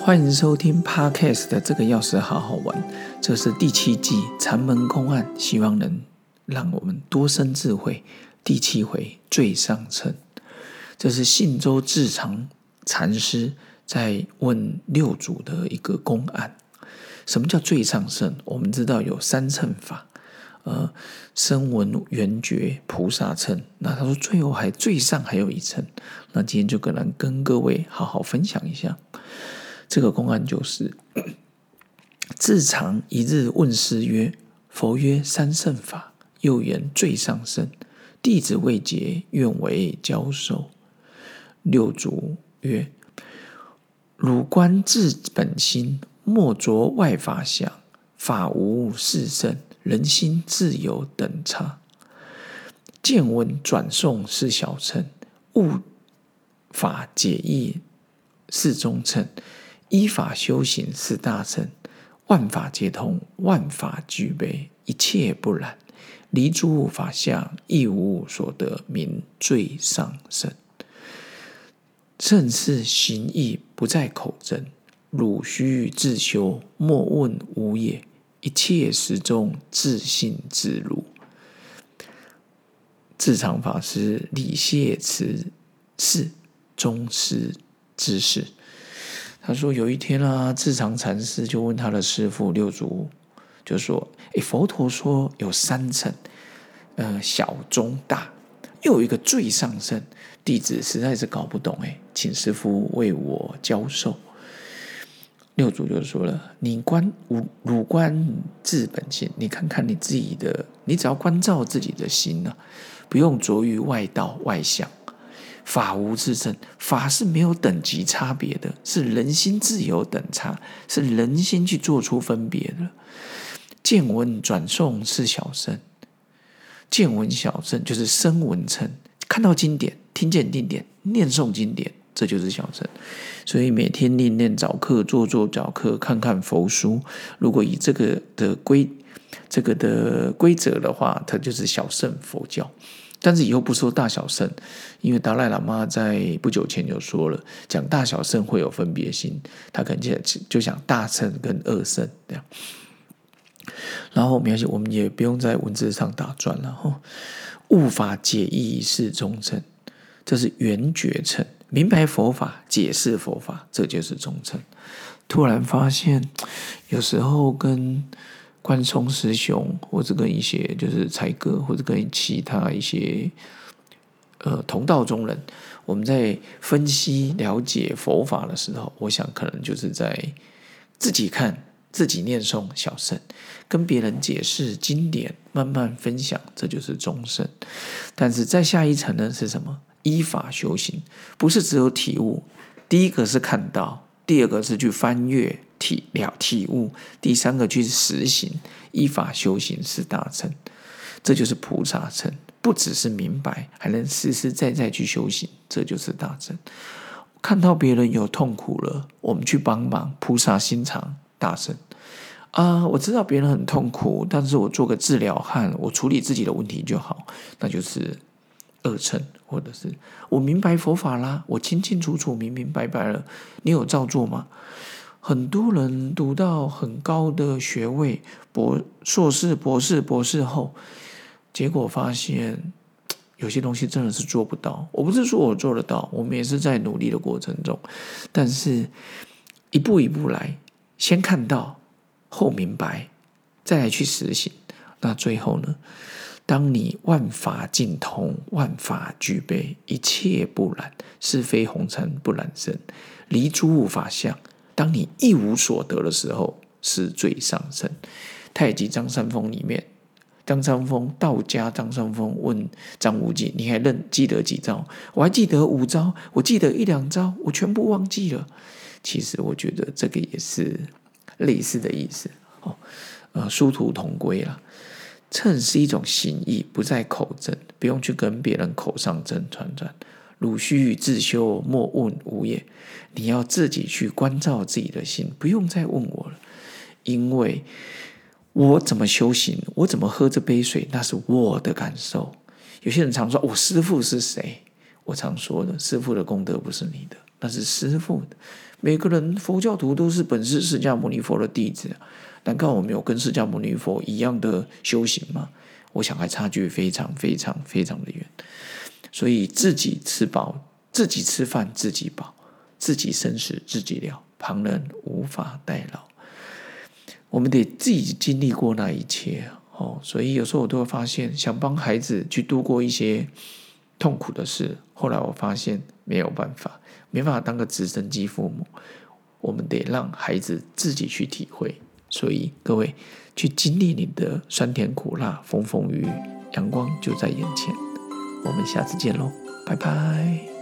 欢迎收听 Podcast 的这个钥匙好好玩，这是第七季禅门公案，希望能让我们多生智慧。第七回最上乘，这是信州智常禅师在问六祖的一个公案。什么叫最上乘？我们知道有三乘法，呃，声闻缘觉菩萨乘。那他说最后还最上还有一乘，那今天就可能跟各位好好分享一下。这个公案就是：自常一日问师曰：“佛曰三圣法，又言最上圣。弟子未解，愿为教授。”六祖曰：“汝观自本心，莫着外法想。法无是圣，人心自有等差。见闻转诵是小乘，悟法解义是中乘。”依法修行是大乘，万法皆通，万法具备，一切不染，离诸法相，亦无所得，名最上圣。正是行义不在口真，汝须自修，莫问无也。一切时中自信自如。智常法师礼谢慈是宗师之事。他说：“有一天啊，智常禅师就问他的师傅六祖，就说：‘诶，佛陀说有三层，呃，小、中、大，又有一个最上圣。弟子实在是搞不懂，诶，请师傅为我教授。’六祖就说了：‘你观五汝观自本心，你看看你自己的，你只要关照自己的心呢，不用着于外道外相。’”法无自证，法是没有等级差别的，是人心自有等差，是人心去做出分别的。见闻转诵是小圣，见闻小圣就是声闻称，看到经典，听见经典，念诵经典，这就是小圣。所以每天念念早课，做做早课，看看佛书。如果以这个的规，这个的规则的话，它就是小圣佛教。但是以后不说大小圣，因为达赖喇嘛在不久前就说了，讲大小圣会有分别心，他可能就就想大圣跟二圣这样。然后没关系，我们也不用在文字上打转了哈。悟法解义是中称，这是圆觉称，明白佛法，解释佛法，这就是中称。突然发现，有时候跟。关松师兄，或者跟一些就是才哥，或者跟其他一些呃同道中人，我们在分析了解佛法的时候，我想可能就是在自己看、自己念诵小圣，跟别人解释经典，慢慢分享，这就是中圣。但是再下一层呢，是什么？依法修行，不是只有体悟。第一个是看到，第二个是去翻阅。体了体悟，第三个去实行，依法修行是大成，这就是菩萨成。不只是明白，还能实实在在去修行，这就是大成。看到别人有痛苦了，我们去帮忙，菩萨心肠大成。啊，我知道别人很痛苦，但是我做个治疗汉，我处理自己的问题就好，那就是二成，或者是我明白佛法啦，我清清楚楚、明明白白了，你有照做吗？很多人读到很高的学位，博硕士、博士、博士后，结果发现有些东西真的是做不到。我不是说我做得到，我们也是在努力的过程中，但是一步一步来，先看到后明白，再来去实行。那最后呢？当你万法尽通，万法具备，一切不染，是非红尘不染身，离诸物法相。当你一无所得的时候，是最上升。太极张三丰里面，张三丰道家张三丰问张无忌：“你还认记得几招？”我还记得五招，我记得一两招，我全部忘记了。其实我觉得这个也是类似的意思哦。呃，殊途同归了。称是一种形意，不在口证，不用去跟别人口上争传传。汝须自修，莫问无也。你要自己去关照自己的心，不用再问我了，因为我怎么修行，我怎么喝这杯水，那是我的感受。有些人常说：“我师父是谁？”我常说的，师父的功德不是你的，那是师傅的。每个人佛教徒都是本是释迦牟尼佛的弟子，难道我没有跟释迦牟尼佛一样的修行吗？我想还差距非常非常非常的远。所以自己吃饱，自己吃饭自己饱，自己生死自己了，旁人无法代劳。我们得自己经历过那一切哦。所以有时候我都会发现，想帮孩子去度过一些痛苦的事，后来我发现没有办法。没办法当个直升机父母，我们得让孩子自己去体会。所以各位去经历你的酸甜苦辣、风风雨雨，阳光就在眼前。我们下次见喽，拜拜。